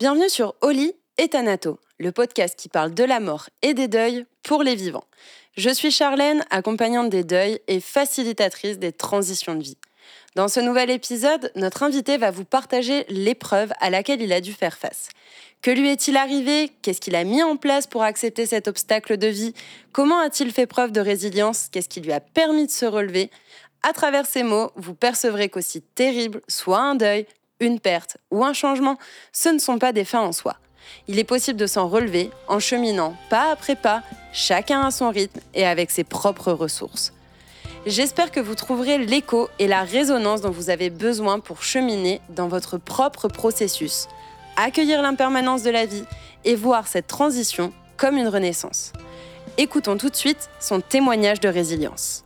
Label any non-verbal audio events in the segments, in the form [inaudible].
Bienvenue sur Oli et Thanato, le podcast qui parle de la mort et des deuils pour les vivants. Je suis Charlène, accompagnante des deuils et facilitatrice des transitions de vie. Dans ce nouvel épisode, notre invité va vous partager l'épreuve à laquelle il a dû faire face. Que lui est-il arrivé? Qu'est-ce qu'il a mis en place pour accepter cet obstacle de vie? Comment a-t-il fait preuve de résilience? Qu'est-ce qui lui a permis de se relever? À travers ces mots, vous percevrez qu'aussi terrible soit un deuil, une perte ou un changement, ce ne sont pas des fins en soi. Il est possible de s'en relever en cheminant pas après pas, chacun à son rythme et avec ses propres ressources. J'espère que vous trouverez l'écho et la résonance dont vous avez besoin pour cheminer dans votre propre processus, accueillir l'impermanence de la vie et voir cette transition comme une renaissance. Écoutons tout de suite son témoignage de résilience.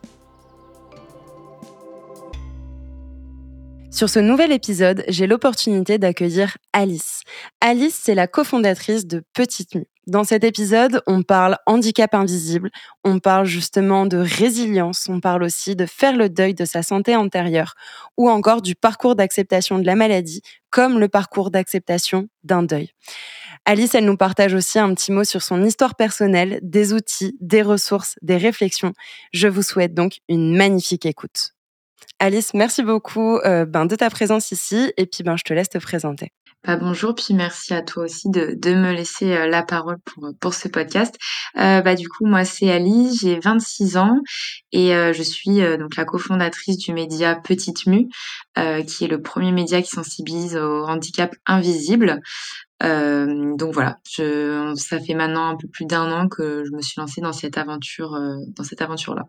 Sur ce nouvel épisode, j'ai l'opportunité d'accueillir Alice. Alice, c'est la cofondatrice de Petite Mue. Dans cet épisode, on parle handicap invisible, on parle justement de résilience, on parle aussi de faire le deuil de sa santé antérieure ou encore du parcours d'acceptation de la maladie comme le parcours d'acceptation d'un deuil. Alice, elle nous partage aussi un petit mot sur son histoire personnelle, des outils, des ressources, des réflexions. Je vous souhaite donc une magnifique écoute. Alice, merci beaucoup euh, ben, de ta présence ici et puis ben, je te laisse te présenter. Bah, bonjour, puis merci à toi aussi de, me laisser euh, la parole pour, ce podcast. Euh, bah, du coup, moi, c'est Alice, j'ai 26 ans et je suis donc la cofondatrice du média Petite Mue, qui est le premier média qui sensibilise au handicap invisible. donc voilà, ça fait maintenant un peu plus d'un an que je me suis lancée dans cette aventure, dans cette aventure-là.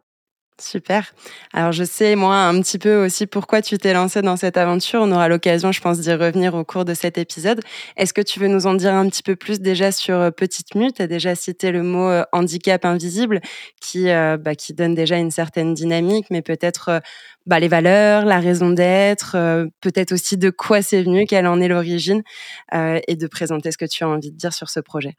Super. Alors je sais moi un petit peu aussi pourquoi tu t'es lancé dans cette aventure. On aura l'occasion, je pense, d'y revenir au cours de cet épisode. Est-ce que tu veux nous en dire un petit peu plus déjà sur euh, Petite Mue Tu as déjà cité le mot euh, handicap invisible qui, euh, bah, qui donne déjà une certaine dynamique, mais peut-être bah, les valeurs, la raison d'être, peut-être aussi de quoi c'est venu, quelle en est l'origine, et de présenter ce que tu as envie de dire sur ce projet.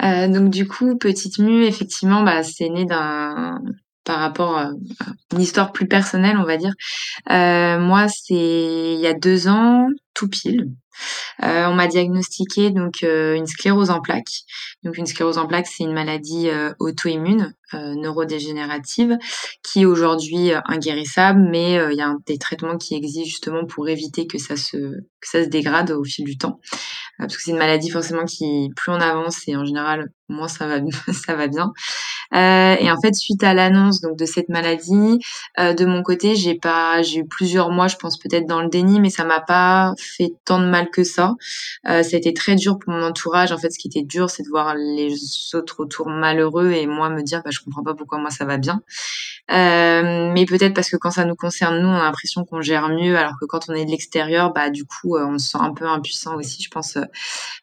donc du coup, Petite Mue, effectivement, bah, c'est né d'un par rapport à une histoire plus personnelle, on va dire. Euh, moi, c'est il y a deux ans, tout pile. Euh, on m'a diagnostiqué donc euh, une sclérose en plaques. Donc une sclérose en plaques, c'est une maladie auto-immune neurodégénérative qui est aujourd'hui inguérissable, mais il y a des traitements qui existent justement pour éviter que ça se que ça se dégrade au fil du temps. parce que c'est une maladie forcément qui plus on avance et en général moins ça va [laughs] ça va bien. Euh, et en fait, suite à l'annonce donc de cette maladie, euh, de mon côté, j'ai pas, j'ai eu plusieurs mois, je pense peut-être dans le déni, mais ça m'a pas fait tant de mal que ça. Euh, ça a été très dur pour mon entourage. En fait, ce qui était dur, c'est de voir les autres autour malheureux et moi me dire, bah, je comprends pas pourquoi moi ça va bien. Euh, mais peut-être parce que quand ça nous concerne nous, on a l'impression qu'on gère mieux, alors que quand on est de l'extérieur, bah du coup, euh, on se sent un peu impuissant aussi, je pense,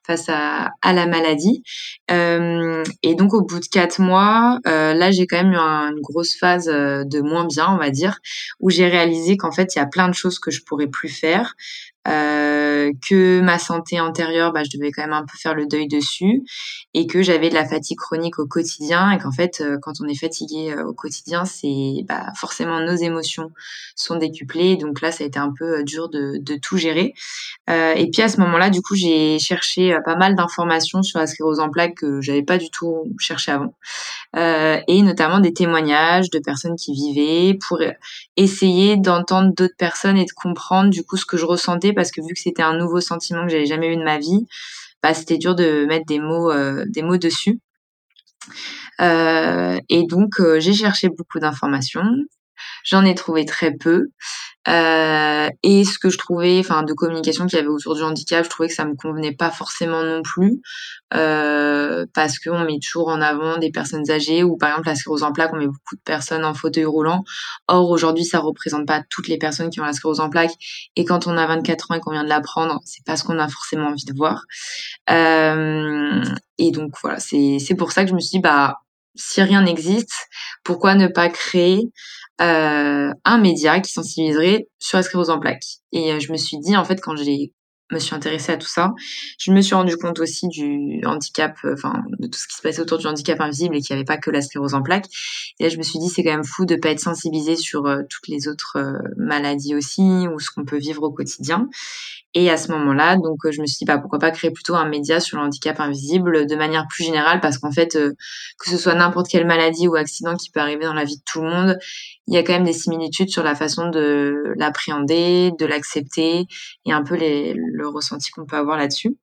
face à, à la maladie. et donc au bout de quatre mois, euh, là, j'ai quand même eu une grosse phase euh, de moins bien, on va dire, où j'ai réalisé qu'en fait, il y a plein de choses que je pourrais plus faire, euh, que ma santé antérieure, bah, je devais quand même un peu faire le deuil dessus, et que j'avais de la fatigue chronique au quotidien, et qu'en fait, euh, quand on est fatigué euh, au quotidien, c'est bah, forcément nos émotions sont décuplées, donc là, ça a été un peu dur de, de tout gérer. et puis à ce moment-là, du coup, j'ai cherché pas mal d'informations sur la sclérose en plaques que j'avais pas du tout cherché avant, et notamment des témoignages de personnes qui vivaient pour essayer d'entendre d'autres personnes et de comprendre du coup ce que je ressentais parce que vu que c'était un nouveau sentiment que j'avais jamais eu de ma vie, bah, c'était dur de mettre des mots, euh, dessus. Euh, et donc euh, j'ai cherché beaucoup d'informations. J'en ai trouvé très peu. Euh, et ce que je trouvais, enfin, de communication qu'il y avait autour du handicap, je trouvais que ça me convenait pas forcément non plus, euh, parce qu'on met toujours en avant des personnes âgées, ou par exemple la sclérose en plaques, on met beaucoup de personnes en fauteuil roulant. Or aujourd'hui, ça représente pas toutes les personnes qui ont la sclérose en plaques. Et quand on a 24 ans et qu'on vient de l'apprendre, c'est pas ce qu'on a forcément envie de voir. Euh, et donc voilà, c'est c'est pour ça que je me suis dit bah si rien n'existe, pourquoi ne pas créer euh, un média qui sensibiliserait sur la sclérose en plaques? Et euh, je me suis dit, en fait, quand j'ai me suis intéressée à tout ça, je me suis rendu compte aussi du handicap, euh, enfin de tout ce qui se passait autour du handicap invisible et qu'il n'y avait pas que la sclérose en plaques. Et là, je me suis dit, c'est quand même fou de pas être sensibilisé sur toutes les autres maladies aussi ou ce qu'on peut vivre au quotidien. Et à ce moment-là, donc je me suis dit bah pourquoi pas créer plutôt un média sur le handicap invisible de manière plus générale parce qu'en fait que ce soit n'importe quelle maladie ou accident qui peut arriver dans la vie de tout le monde, il y a quand même des similitudes sur la façon de l'appréhender, de l'accepter et un peu le ressenti qu'on peut avoir là-dessus.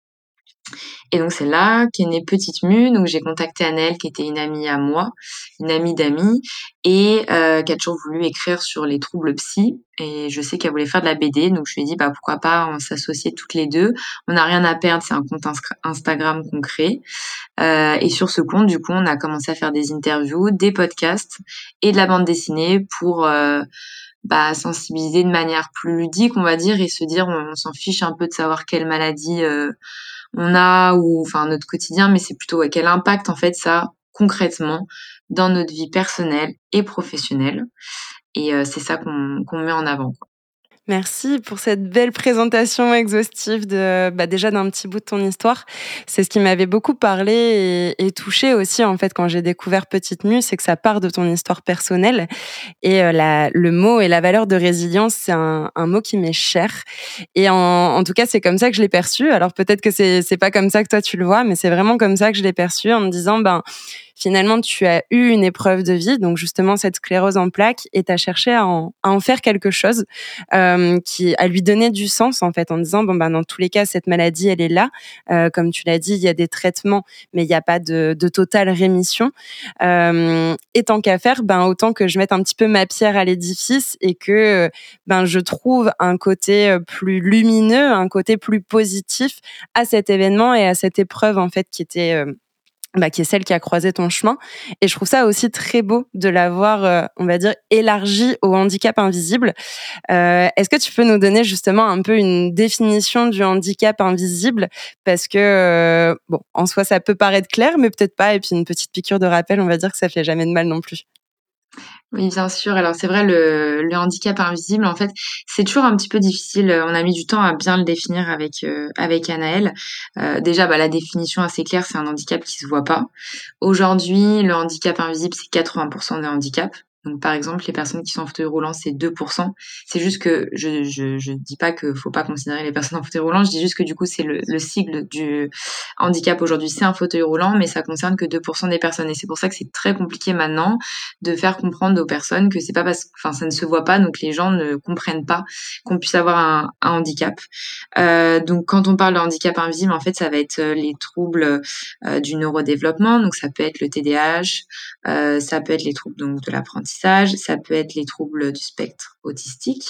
Et donc c'est là qu'est née Petite Mue. Donc j'ai contacté Annelle qui était une amie à moi, une amie d'amis, et euh, qui a toujours voulu écrire sur les troubles psy. Et je sais qu'elle voulait faire de la BD, donc je lui ai dit bah pourquoi pas on s'associer toutes les deux. On n'a rien à perdre, c'est un compte Instagram qu'on crée. Euh, et sur ce compte, du coup, on a commencé à faire des interviews, des podcasts et de la bande dessinée pour euh, bah, sensibiliser de manière plus ludique, on va dire, et se dire on, s'en fiche un peu de savoir quelle maladie on a ou enfin notre quotidien, mais c'est plutôt quel impact en fait ça concrètement dans notre vie personnelle et professionnelle. Et euh, c'est ça qu'on met en avant. Quoi. Merci pour cette belle présentation exhaustive de bah déjà d'un petit bout de ton histoire. C'est ce qui m'avait beaucoup parlé et, touché aussi en fait quand j'ai découvert Petite Mue, c'est que ça part de ton histoire personnelle et euh, le mot et la valeur de résilience, c'est un, mot qui m'est cher et en, tout cas c'est comme ça que je l'ai perçu. Alors peut-être que c'est c'est pas comme ça que toi tu le vois, mais c'est vraiment comme ça que je l'ai perçu en me disant ben finalement tu as eu une épreuve de vie, donc justement cette sclérose en plaques, et tu as cherché à en, à en, faire quelque chose, euh, qui à lui donner du sens en fait, en disant bon ben dans tous les cas cette maladie elle est là, euh, comme tu l'as dit, il y a des traitements, mais il n'y a pas de, totale rémission. Euh, et tant qu'à faire, ben autant que je mette un petit peu ma pierre à l'édifice et que ben je trouve un côté euh, plus lumineux, un côté plus positif à cet événement et à cette épreuve en fait qui était euh, bah, qui est celle qui a croisé ton chemin. Et je trouve ça aussi très beau de l'avoir, euh, on va dire, élargi au handicap invisible. Euh, Est-ce que tu peux nous donner justement un peu une définition du handicap invisible? Parce que, euh, bon, en soi, ça peut paraître clair, mais peut-être pas. Et puis une petite piqûre de rappel, on va dire que ça fait jamais de mal non plus. Oui, bien sûr. Alors c'est vrai, le, handicap invisible, en fait, c'est toujours un petit peu difficile. On a mis du temps à bien le définir avec euh, avec Anaël. Euh, déjà, bah, la définition assez claire, c'est un handicap qui se voit pas. Aujourd'hui, le handicap invisible, c'est 80% des handicaps. Donc, par exemple, les personnes qui sont en fauteuil roulant, c'est 2%. C'est juste que je, je, je dis pas que faut pas considérer les personnes en fauteuil roulant. Je dis juste que du coup, c'est le, le sigle du handicap aujourd'hui. C'est un fauteuil roulant, mais ça concerne que 2% des personnes. Et c'est pour ça que c'est très compliqué maintenant de faire comprendre aux personnes que c'est pas parce, enfin, ça ne se voit pas, donc les gens ne comprennent pas qu'on puisse avoir un, un handicap. Euh, donc, quand on parle de handicap invisible, en fait, ça va être euh, les troubles euh, du neurodéveloppement. Donc, ça peut être le TDAH, euh, ça peut être les troubles donc de l'apprentissage ça peut être les troubles du spectre autistique,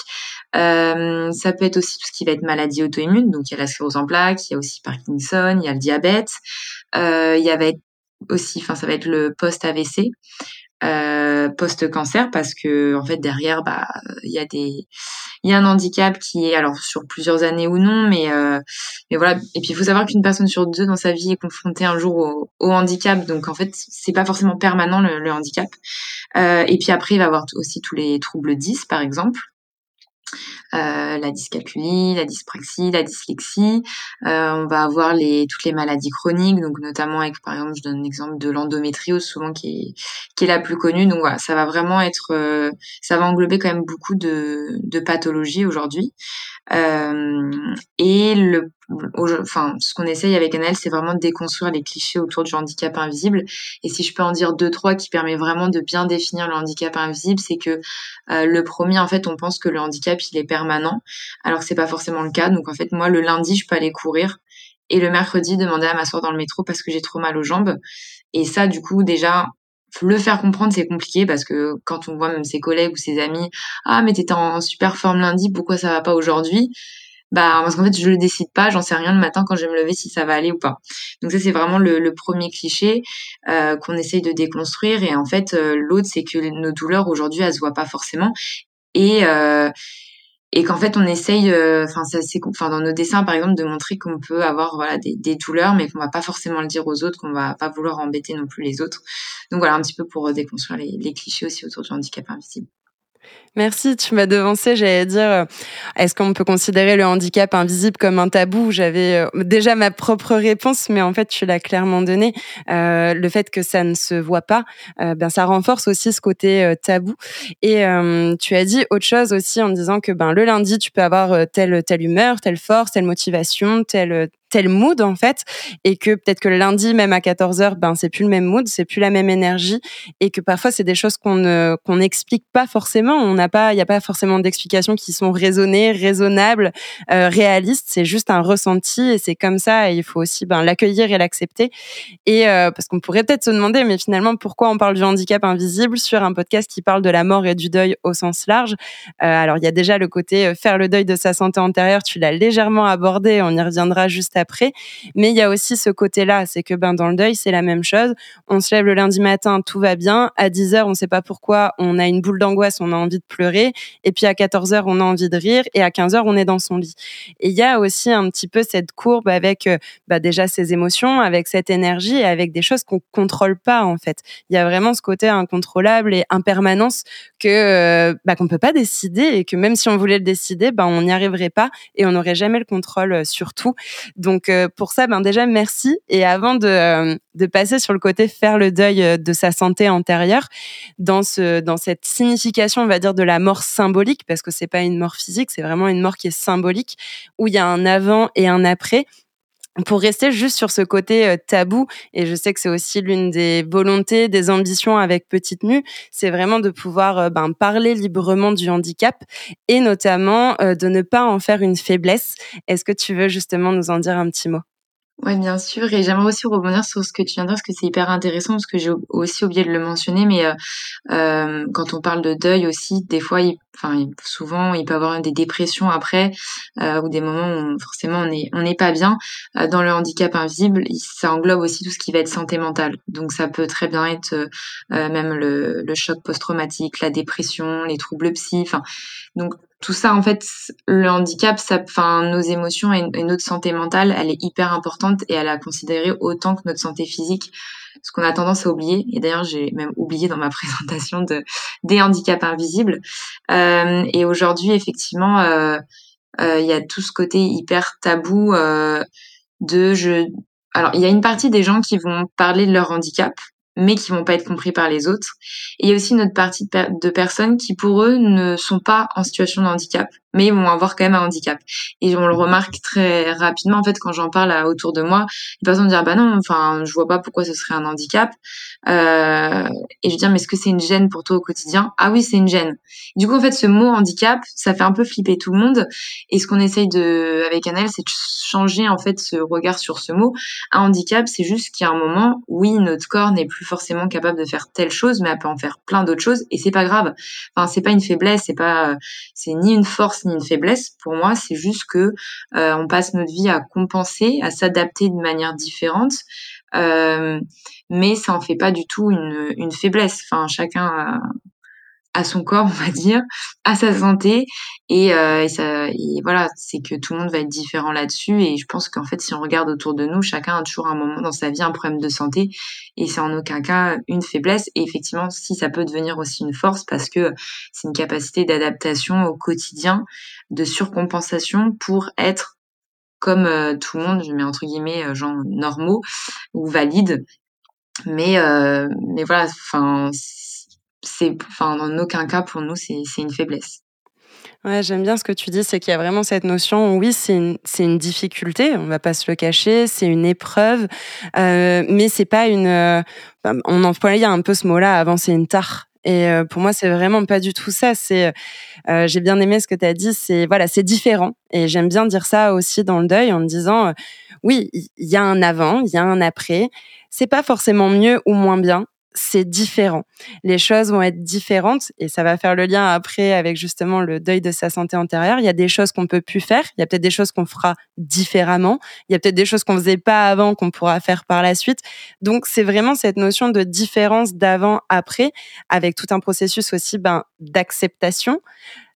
euh, ça peut être aussi tout ce qui va être maladie auto-immune, donc il y a la sclérose en plaques, il y a aussi Parkinson, il y a le diabète, euh, il y avait aussi, enfin ça va être le post-AVC, euh, post-cancer parce que en fait derrière bah il y a des il y a un handicap qui est alors sur plusieurs années ou non mais euh, mais voilà. Et puis il faut savoir qu'une personne sur deux dans sa vie est confrontée un jour au, handicap. Donc en fait c'est pas forcément permanent le, handicap. Euh, et puis après il va avoir aussi tous les troubles 10 par exemple euh, la dyscalculie, la dyspraxie, la dyslexie. Euh, on va avoir les, toutes les maladies chroniques, donc notamment avec, par exemple, je donne l'exemple de l'endométriose, souvent qui est, qui est la plus connue. Donc voilà, ça va vraiment être, euh, ça va englober quand même beaucoup de, de pathologies aujourd'hui. Et le, enfin, ce qu'on essaye avec Annelle, c'est vraiment de déconstruire les clichés autour du handicap invisible. Et si je peux en dire deux, trois qui permet vraiment de bien définir le handicap invisible, c'est que euh, le premier, en fait, on pense que le handicap, il est permanent, alors que c'est pas forcément le cas. Donc, en fait, moi, le lundi, je peux aller courir. Et le mercredi, demander à m'asseoir dans le métro parce que j'ai trop mal aux jambes. Et ça, du coup, déjà, le faire comprendre, c'est compliqué parce que quand on voit même ses collègues ou ses amis, ah mais t'étais en super forme lundi, pourquoi ça va pas aujourd'hui? Bah parce qu'en fait je le décide pas, j'en sais rien le matin quand je vais me lever si ça va aller ou pas. Donc ça c'est vraiment le, premier cliché euh, qu'on essaye de déconstruire. Et en fait euh, l'autre c'est que nos douleurs aujourd'hui elles se voient pas forcément. Et euh, et qu'en fait on essaye enfin c'est enfin dans nos dessins par exemple de montrer qu'on peut avoir voilà des, douleurs mais qu'on va pas forcément le dire aux autres qu'on va pas vouloir embêter non plus les autres. Donc voilà un petit peu pour déconstruire les clichés aussi autour du handicap invisible Merci, tu m'as devancé. J'allais dire, euh, est-ce qu'on peut considérer le handicap invisible comme un tabou? J'avais euh, déjà ma propre réponse, mais en fait, tu l'as clairement donné. Euh, le fait que ça ne se voit pas, ben ça renforce aussi ce côté tabou. Et tu as dit autre chose aussi en disant que ben le lundi, tu peux avoir telle telle humeur, telle force, telle motivation, telle tel mood en fait et que peut-être que le lundi même à 14h ben c'est plus le même mood c'est plus la même énergie et que parfois c'est des choses qu'on qu'on n'explique pas forcément pas il y a pas forcément d'explications qui sont raisonnées raisonnables euh, réalistes c'est juste un ressenti et c'est comme ça et il faut aussi ben l'accueillir et l'accepter et euh, parce qu'on pourrait peut-être se demander mais finalement pourquoi on parle du handicap invisible sur un podcast qui parle de la mort et du deuil au sens large? Euh, alors il y a déjà le côté faire le deuil de sa santé antérieure tu l'as légèrement abordé on y reviendra juste après après. Mais il y a aussi ce côté-là, c'est que ben dans le deuil, c'est la même chose. On se lève le lundi matin, tout va bien. À 10 heures, on ne sait pas pourquoi, on a une boule d'angoisse, on a envie de pleurer. Et puis à 14 heures, on a envie de rire. Et à 15 heures, on est dans son lit. Et il y a aussi un petit peu cette courbe avec euh, bah, déjà ses émotions, avec cette énergie avec des choses qu'on contrôle pas en fait. Il y a vraiment ce côté incontrôlable et impermanence que euh, bah, qu'on peut pas décider et que même si on voulait le décider, bah, on n'y arriverait pas et on n'aurait jamais le contrôle euh, sur tout. Donc pour ça, ben déjà merci. Et avant de, de passer sur le côté faire le deuil euh, de sa santé antérieure, dans ce dans cette signification, on va dire de la mort symbolique, parce que c'est pas une mort physique, c'est vraiment une mort qui est symbolique, où il y a un avant et un après pour rester juste sur ce côté tabou, et je sais que c'est aussi l'une des volontés, des ambitions avec Petite Mue, c'est vraiment de pouvoir ben, parler librement du handicap et notamment de ne pas en faire une faiblesse. Est-ce que tu veux justement nous en dire un petit mot? Oui, bien sûr. Et j'aimerais aussi rebondir sur ce que tu viens de dire, parce que c'est hyper intéressant, parce que j'ai aussi oublié de le mentionner, mais euh, euh, quand on parle de deuil aussi, des fois, il, enfin, souvent, il peut y avoir des dépressions après, euh, ou des moments où forcément on n'est on n'est pas bien. Euh, dans le handicap invisible, ça englobe aussi tout ce qui va être santé mentale. Donc ça peut très bien être euh, même le, le choc post-traumatique, la dépression, les troubles psy. Enfin, donc tout ça, en fait, le handicap, ça, enfin, nos émotions et, notre santé mentale, elle est hyper importante et elle a considéré autant que notre santé physique, ce qu'on a tendance à oublier. Et d'ailleurs, j'ai même oublié dans ma [laughs] présentation de des handicaps invisibles. Euh, et aujourd'hui, effectivement, euh, euh, il y a tout ce côté hyper tabou de je. Alors, il y a une partie des gens qui vont parler de leur handicap mais qui vont pas être compris par les autres. Et il y a aussi une autre partie de, personnes qui, pour eux, ne sont pas en situation de handicap, mais ils vont avoir quand même un handicap. Et on le remarque très rapidement, en fait, quand j'en parle autour de moi, les personnes vont dire, bah non, enfin, je vois pas pourquoi ce serait un handicap. Euh, et je dis, mais est-ce que c'est une gêne pour toi au quotidien? Ah oui, c'est une gêne. Du coup, en fait, ce mot handicap, ça fait un peu flipper tout le monde. Et ce qu'on essaye de, avec Annelle, c'est de changer, en fait, ce regard sur ce mot. Un handicap, c'est juste qu'il y a un moment, oui, notre corps n'est plus forcément capable de faire telle chose, mais elle peut en faire plein d'autres choses et c'est pas grave. Enfin, c'est pas une faiblesse, c'est pas, c'est ni une force ni une faiblesse. Pour moi, c'est juste que euh, on passe notre vie à compenser, à s'adapter de manière différente. Euh, mais ça en fait pas du tout une, une faiblesse. Chacun à son corps, on va dire, à sa santé. Et, euh, et, ça, et voilà, c'est que tout le monde va être différent là-dessus. Et je pense qu'en fait, si on regarde autour de nous, chacun a toujours un moment dans sa vie un problème de santé. Et c'est en aucun cas une faiblesse. Et effectivement, si ça peut devenir aussi une force parce que c'est une capacité d'adaptation au quotidien, de surcompensation pour être comme euh, tout le monde, je mets entre guillemets euh, gens normaux ou valides. Mais, euh, mais voilà, enfin, c'est, enfin, en aucun cas pour nous, c'est une faiblesse. Ouais, j'aime bien ce que tu dis, c'est qu'il y a vraiment cette notion, oui, c'est une, une, difficulté, on va pas se le cacher, c'est une épreuve, euh, mais c'est pas une... Euh, on employait un peu ce mot-là, avant c'est une tare. Et euh, pour moi, c'est vraiment pas du tout ça. C'est, euh, j'ai bien aimé ce que tu as dit. C'est voilà, c'est différent. Et j'aime bien dire ça aussi dans le deuil en disant, oui, il y a un avant, il y a un après. C'est pas forcément mieux ou moins bien c'est différent. Les choses vont être différentes et ça va faire le lien après avec justement le deuil de sa santé antérieure. Il y a des choses qu'on peut plus faire, il y a peut-être des choses qu'on fera différemment, il y a peut-être des choses qu'on faisait pas avant qu'on pourra faire par la suite. Donc c'est vraiment cette notion de différence d'avant après avec tout un processus aussi ben d'acceptation,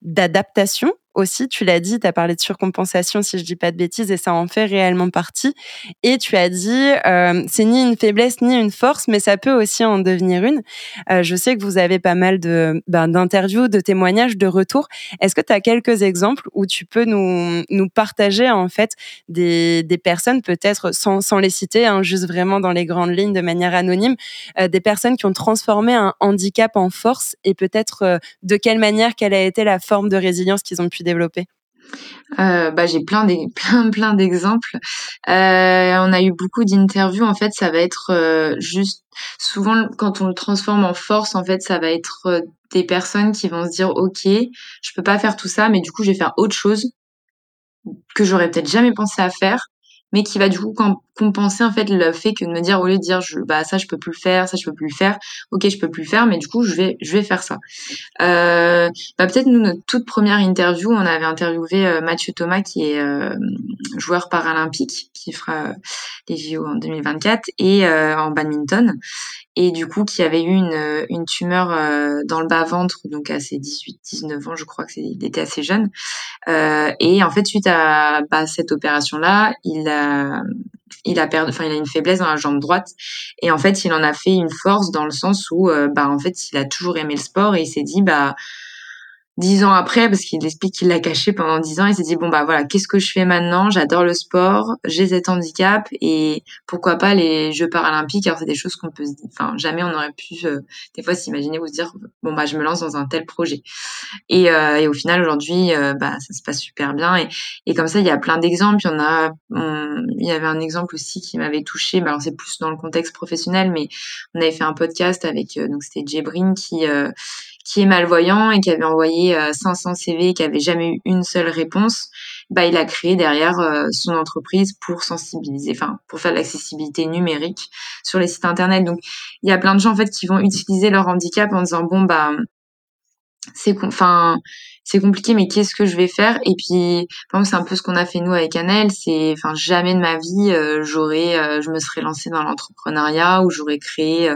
d'adaptation aussi. Tu l'as dit, tu as parlé de surcompensation, si je dis pas de bêtises, et ça en fait réellement partie. Et tu as dit, euh, c'est ni une faiblesse ni une force, mais ça peut aussi en devenir une. Euh, je sais que vous avez pas mal de ben, d'interviews, de témoignages, de retours. Est-ce que tu as quelques exemples où tu peux nous, nous partager en fait des, des personnes, peut-être sans, sans les citer, hein, juste vraiment dans les grandes lignes de manière anonyme, euh, des personnes qui ont transformé un handicap en force et peut-être de quelle manière, quelle a été la forme de résilience qu'ils ont pu développer euh, bah, j'ai plein [laughs] plein plein d'exemples. Euh, on a eu beaucoup d'interviews. En fait, ça va être euh, juste souvent quand on le transforme en force. En fait, ça va être des personnes qui vont se dire ok, je peux pas faire tout ça, mais du coup, je vais faire autre chose que j'aurais peut-être jamais pensé à faire mais qui va du coup compenser en fait le fait que de me dire au lieu de dire je, bah ça je peux plus le faire, ça je peux plus le faire, ok je peux plus le faire, mais du coup je vais je vais faire ça. Euh, bah peut-être nous notre toute première interview, on avait interviewé euh, Mathieu Thomas qui est euh, joueur paralympique qui fera les JO en 2024 et en badminton et du coup qui avait eu une, une tumeur dans le bas ventre donc à ses 18 19 ans je crois que il était assez jeune et en fait suite à bah, cette opération là il a il a perdu enfin il a une faiblesse dans la jambe droite. Et en fait il en a fait une force dans le sens où euh, bah en fait il a toujours aimé le sport et il s'est dit bah dix ans après, parce qu'il explique qu'il l'a caché pendant dix ans, il s'est dit bon bah voilà, qu'est-ce que je fais maintenant? J'adore le sport, j'ai cet handicap et pourquoi pas les Jeux paralympiques? Alors c'est des choses qu'on peut, enfin jamais on aurait pu euh, des fois s'imaginer ou se dire bon bah je me lance dans un tel projet. Et, euh, et au final aujourd'hui euh, bah ça se passe super bien et, et comme ça il y a plein d'exemples. Il y en a, il y avait un exemple aussi qui m'avait touché. Bah, alors c'est plus dans le contexte professionnel, mais on avait fait un podcast avec donc c'était Jebrin qui qui est malvoyant et qui avait envoyé 500 euh, CV et qui avait jamais eu une seule réponse, bah il a créé derrière euh, son entreprise pour sensibiliser, enfin pour faire l'accessibilité numérique sur les sites internet. Donc il y a plein de gens en fait qui vont utiliser leur handicap en disant bon bah c'est enfin c'est compliqué mais qu'est-ce que je vais faire? Et puis c'est un peu ce qu'on a fait nous avec Annelle c'est enfin jamais de ma vie euh, j'aurais je me serais lancée dans l'entrepreneuriat ou j'aurais créé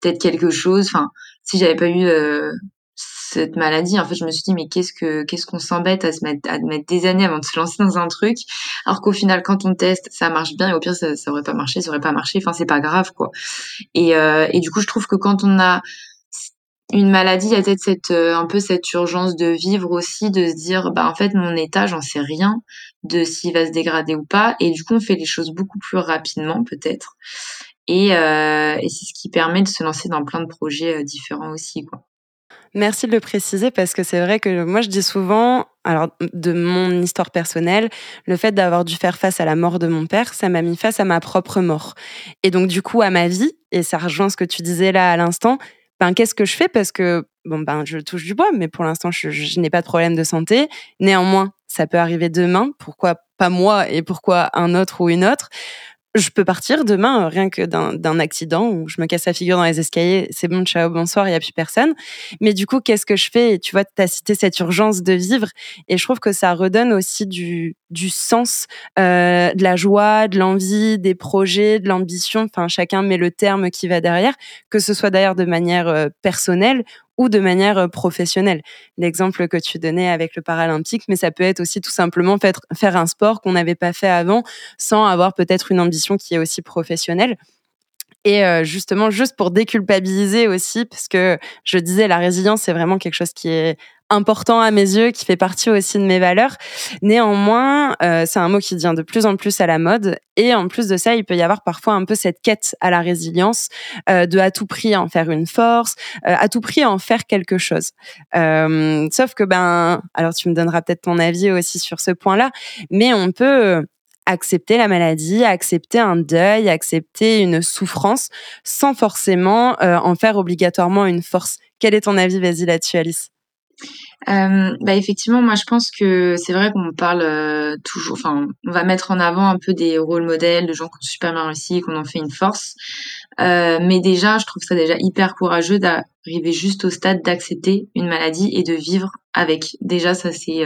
peut-être quelque chose enfin si j'avais pas eu euh, cette maladie, en fait, je me suis dit mais qu'est-ce que qu'est-ce qu'on s'embête à se mettre à mettre des années avant de se lancer dans un truc, alors qu'au final quand on teste, ça marche bien et au pire ça, ça aurait pas marché, ça aurait pas marché, enfin c'est pas grave quoi. Et euh, et du coup je trouve que quand on a une maladie, il y a peut-être cette euh, un peu cette urgence de vivre aussi, de se dire bah en fait mon état j'en sais rien de s'il va se dégrader ou pas, et du coup on fait les choses beaucoup plus rapidement peut-être. Et, euh, et c'est ce qui permet de se lancer dans plein de projets euh, différents aussi. Merci de le préciser parce que c'est vrai que moi je dis souvent, alors de mon histoire personnelle, le fait d'avoir dû faire face à la mort de mon père, ça m'a mis face à ma propre mort. Et donc du coup à ma vie, et ça rejoint ce que tu disais là à l'instant, ben qu'est-ce que je fais? Parce que bon ben je touche du bois, mais pour l'instant je n'ai pas de problème de santé. Néanmoins, ça peut arriver demain. Pourquoi pas moi et pourquoi un autre ou une autre? Je peux partir demain euh, rien que d'un accident où je me casse la figure dans les escaliers, c'est bon, ciao, bonsoir, il n'y a plus personne. Mais du coup, qu'est-ce que je fais? Tu vois, tu as cité cette urgence de vivre et je trouve que ça redonne aussi du, du sens, euh, de la joie, de l'envie, des projets, de l'ambition. Enfin, chacun met le terme qui va derrière, que ce soit d'ailleurs de manière euh, personnelle ou de manière euh, professionnelle. L'exemple que tu donnais avec le paralympique, mais ça peut être aussi tout simplement faire, faire un sport qu'on n'avait pas fait avant sans avoir peut-être une ambition qui est aussi professionnelle. Et euh, justement, juste pour déculpabiliser aussi, parce que je disais, la résilience, c'est vraiment quelque chose qui est important à mes yeux, qui fait partie aussi de mes valeurs. Néanmoins, euh, c'est un mot qui devient de plus en plus à la mode. Et en plus de ça, il peut y avoir parfois un peu cette quête à la résilience, euh, de à tout prix en faire une force, euh, à tout prix en faire quelque chose. Euh, sauf que, ben, alors tu me donneras peut-être ton avis aussi sur ce point-là, mais on peut accepter la maladie, accepter un deuil, accepter une souffrance, sans forcément euh, en faire obligatoirement une force. Quel est ton avis, vas-y là-dessus, Alice euh, bah effectivement, moi je pense que c'est vrai qu'on parle euh, toujours, enfin, on va mettre en avant un peu des rôles modèles de gens qui ont super bien réussi, qu'on en fait une force. Mais déjà, je trouve ça déjà hyper courageux d'arriver juste au stade d'accepter une maladie et de vivre avec. Déjà, ça c'est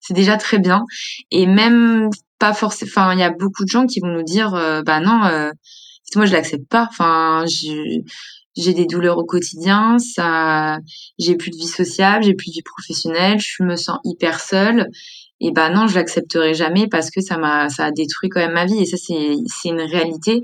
c'est déjà très bien. Et même pas forcément, enfin, il y a beaucoup de gens qui vont nous dire, euh, bah non, moi je l'accepte pas. Enfin, j'ai des douleurs au quotidien, ça, j'ai plus de vie sociale, j'ai plus de vie professionnelle, je me sens hyper seule. Et ben non, je l'accepterai jamais parce que ça m'a, ça a détruit quand même ma vie et ça c'est, c'est une réalité.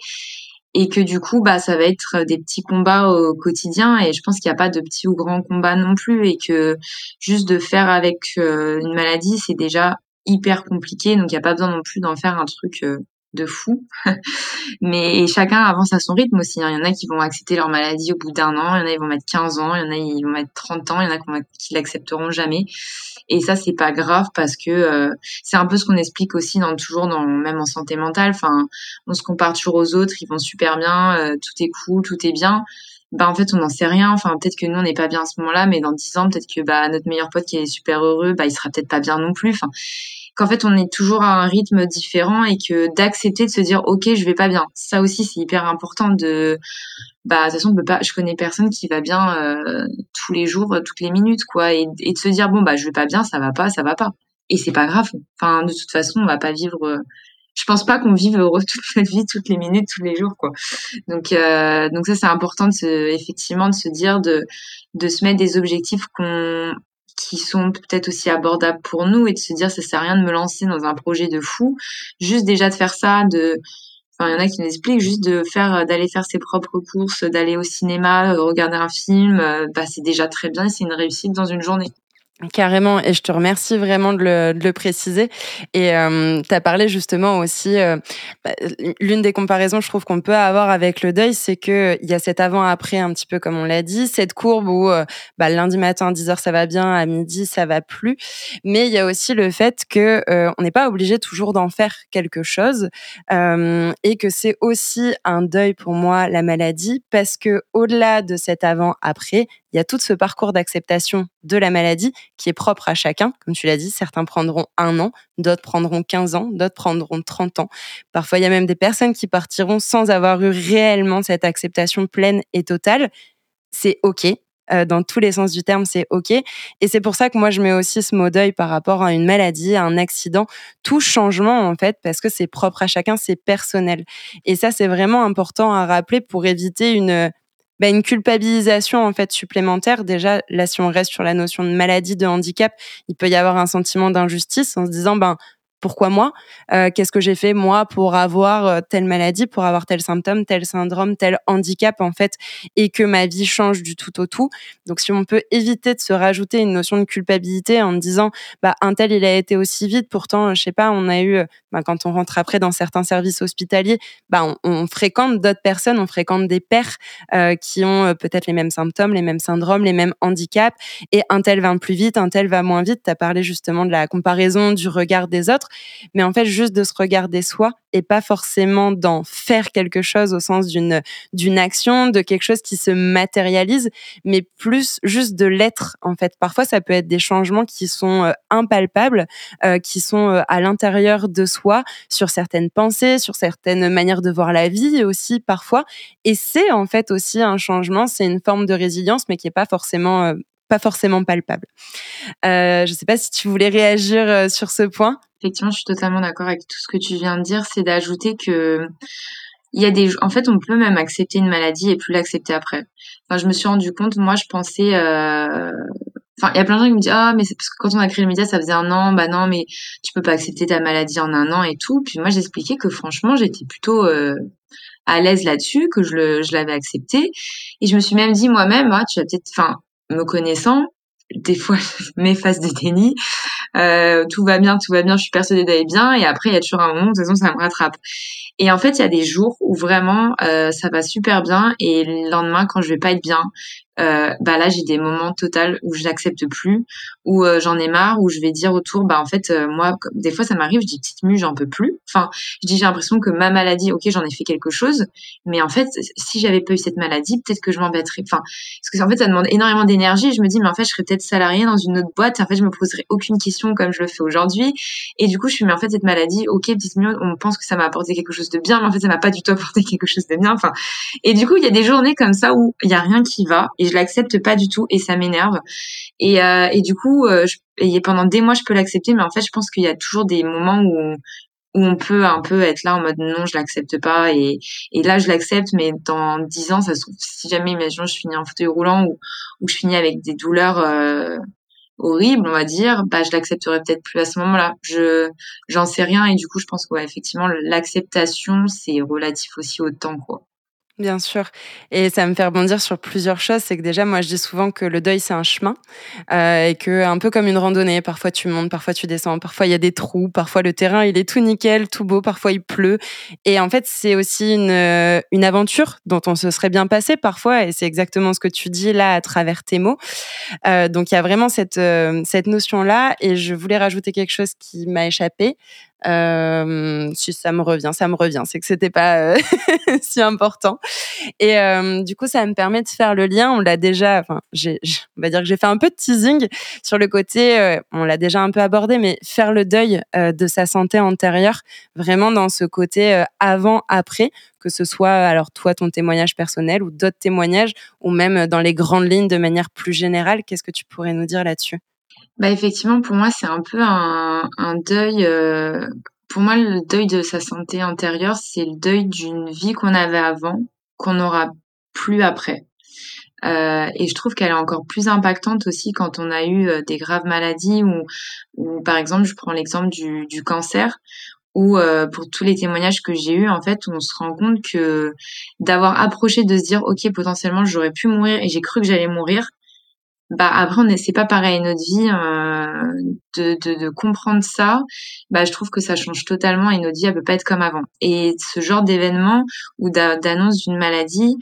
Et que du coup, bah, ça va être des petits combats au quotidien et je pense qu'il n'y a pas de petits ou grands combats non plus et que juste de faire avec euh, une maladie, c'est déjà hyper compliqué. Donc il n'y a pas besoin non plus d'en faire un truc euh, de fou. [laughs] Mais chacun avance à son rythme aussi. Hein. Il y en a qui vont accepter leur maladie au bout d'un an, il y en a qui vont mettre 15 ans, il y en a qui vont mettre 30 ans, il y en a qui l'accepteront jamais. Et ça, c'est pas grave parce que euh, c'est un peu ce qu'on explique aussi dans toujours dans même en santé mentale. Enfin, on se compare toujours aux autres, ils vont super bien, euh, tout est cool, tout est bien. Bah en fait on n'en sait rien. Enfin peut-être que nous on n'est pas bien à ce moment-là, mais dans 10 ans peut-être que bah notre meilleur pote qui est super heureux, bah il sera peut-être pas bien non plus. Enfin qu'en fait on est toujours à un rythme différent et que d'accepter de se dire ok je vais pas bien. Ça aussi c'est hyper important de bah de toute façon on peut je connais personne qui va bien euh, tous les jours toutes les minutes quoi. Et, de se dire bon bah je vais pas bien ça va pas ça va pas. Et c'est pas grave. Enfin de toute façon on va pas vivre euh, je pense pas qu'on vive heureux [laughs] toute notre vie toutes les minutes tous les jours quoi. Donc euh, donc ça c'est important de se effectivement de se dire de de se mettre des objectifs qu'on qui sont peut-être aussi abordables pour nous et de se dire ça sert à rien de me lancer dans un projet de fou. Juste déjà de faire ça de enfin il y en a qui nous expliquent juste de faire d'aller faire ses propres courses d'aller au cinéma regarder un film euh, bah c'est déjà très bien c'est une réussite dans une journée Carrément, et je te remercie vraiment de le, de le préciser. Et euh, tu as parlé justement aussi, euh, bah, l'une des comparaisons je trouve qu'on peut avoir avec le deuil, c'est qu'il y a cet avant-après un petit peu comme on l'a dit, cette courbe où euh, bah, lundi matin à 10h ça va bien, à midi ça va plus. Mais il y a aussi le fait que euh, on n'est pas obligé toujours d'en faire quelque chose euh, et que c'est aussi un deuil pour moi la maladie parce que au-delà de cet avant-après, il y a tout ce parcours d'acceptation de la maladie qui est propre à chacun. Comme tu l'as dit, certains prendront un an, d'autres prendront 15 ans, d'autres prendront 30 ans. Parfois, il y a même des personnes qui partiront sans avoir eu réellement cette acceptation pleine et totale. C'est OK. Euh, dans tous les sens du terme, c'est OK. Et c'est pour ça que moi, je mets aussi ce mot deuil par rapport à une maladie, à un accident, tout changement, en fait, parce que c'est propre à chacun, c'est personnel. Et ça, c'est vraiment important à rappeler pour éviter une, bah, une culpabilisation en fait supplémentaire. Déjà, là, si on reste sur la notion de maladie, de handicap, il peut y avoir un sentiment d'injustice en se disant, ben pourquoi moi euh, Qu'est-ce que j'ai fait moi pour avoir euh, telle maladie, pour avoir tel symptôme, tel syndrome, tel handicap en fait, et que ma vie change du tout au tout. Donc si on peut éviter de se rajouter une notion de culpabilité en disant, bah un tel il a été aussi vite, pourtant je sais pas, on a eu, bah, quand on rentre après dans certains services hospitaliers, bah on, fréquente d'autres personnes, on fréquente des pères euh, qui ont peut-être les mêmes symptômes, les mêmes syndromes, les mêmes handicaps, et un tel va plus vite, un tel va moins vite. Tu as parlé justement de la comparaison du regard des autres mais en fait juste de se regarder soi et pas forcément d'en faire quelque chose au sens d'une d'une action, de quelque chose qui se matérialise, mais plus juste de l'être en fait. Parfois ça peut être des changements qui sont euh, impalpables, euh, qui sont euh, à l'intérieur de soi, sur certaines pensées, sur certaines manières de voir la vie aussi parfois. Et c'est en fait aussi un changement, c'est une forme de résilience, mais qui est pas forcément pas forcément palpable. Euh, je ne sais pas si tu voulais réagir euh, sur ce point. Effectivement, je suis totalement d'accord avec tout ce que tu viens de dire. C'est d'ajouter que il y a des, en fait, on peut même accepter une maladie et plus l'accepter après. Enfin, je me suis rendu compte. Moi, je pensais. Euh... Enfin, il y a plein de gens qui me disent ah mais c'est parce que quand on a créé le média, ça faisait un an. Bah non, mais tu peux pas accepter ta maladie en un an et tout. Puis moi, j'expliquais que franchement, j'étais plutôt à l'aise là-dessus, que je l'avais accepté. Et je me suis même dit moi-même, ah, tu vas peut-être, me connaissant, des fois, mes phases de déni, tout va bien, tout va bien, je suis persuadée d'aller bien, et après, il y a toujours un moment, de toute façon, ça me rattrape. Et en fait, il y a des jours où vraiment, euh, ça va super bien, et le lendemain, quand je vais pas être bien, euh, bah là j'ai des moments total où je n'accepte plus où euh, j'en ai marre où je vais dire autour bah en fait euh, moi des fois ça m'arrive je dis petite mue j'en peux plus. Enfin je dis j'ai l'impression que ma maladie ok j'en ai fait quelque chose mais en fait si j'avais pas eu cette maladie peut-être que je m'embêterais enfin parce que en fait ça demande énormément d'énergie. Je me dis mais en fait je serais peut-être salariée dans une autre boîte en fait je me poserais aucune question comme je le fais aujourd'hui. Et du coup je suis mais en fait cette maladie ok petite mue on pense que ça m'a apporté quelque chose de bien mais en fait ça m'a pas du tout apporté [laughs] quelque chose de bien enfin. Et du coup il y a des journées comme ça où il y a rien qui va je l'accepte pas du tout et ça m'énerve. Et, euh, et du coup, euh, et pendant des mois, je peux l'accepter, mais en fait, je pense qu'il y a toujours des moments où où on peut un peu être là en mode non, je l'accepte pas et, et là je l'accepte, mais dans dix ans, ça se trouve, si jamais, imaginons, je finis en fauteuil roulant ou, ou je finis avec des douleurs euh, horribles, on va dire, bah je l'accepterai peut-être plus à ce moment-là. Je j'en sais rien et du coup, je pense que effectivement, l'acceptation c'est relatif aussi au temps, quoi. Bien sûr. Et ça me fait rebondir sur plusieurs choses. C'est que déjà, moi, je dis souvent que le deuil, c'est un chemin. Euh, et que, un peu comme une randonnée, parfois tu montes, parfois tu descends, parfois il y a des trous, parfois le terrain, il est tout nickel, tout beau, parfois il pleut. Et en fait, c'est aussi une, euh, une aventure dont on se serait bien passé parfois. Et c'est exactement ce que tu dis là à travers tes mots. Euh, donc, il y a vraiment cette, euh, cette notion-là. Et je voulais rajouter quelque chose qui m'a échappé. Euh, si ça me revient, ça me revient. C'est que c'était pas euh, [laughs] si important. Et euh, du coup, ça me permet de faire le lien. On l'a déjà, enfin, j'ai, on va dire que j'ai fait un peu de teasing sur le côté, euh, on l'a déjà un peu abordé, mais faire le deuil de sa santé antérieure, vraiment dans ce côté avant-après, que ce soit alors toi ton témoignage personnel ou d'autres témoignages, ou même dans les grandes lignes de manière plus générale. Qu'est-ce que tu pourrais nous dire là-dessus? Bah effectivement, pour moi, c'est un peu un, un deuil. Euh, pour moi, le deuil de sa santé antérieure, c'est le deuil d'une vie qu'on avait avant, qu'on n'aura plus après. Euh, et je trouve qu'elle est encore plus impactante aussi quand on a eu euh, des graves maladies ou, ou par exemple, je prends l'exemple du, du cancer, où euh, pour tous les témoignages que j'ai eus, en fait, on se rend compte que d'avoir approché de se dire, ok, potentiellement j'aurais pu mourir et j'ai cru que j'allais mourir, bah après on c'est pas pareil notre vie euh, de, de, de, comprendre ça bah je trouve que ça change totalement et notre vie elle peut pas être comme avant. Et ce genre d'événement ou d'annonce d'une maladie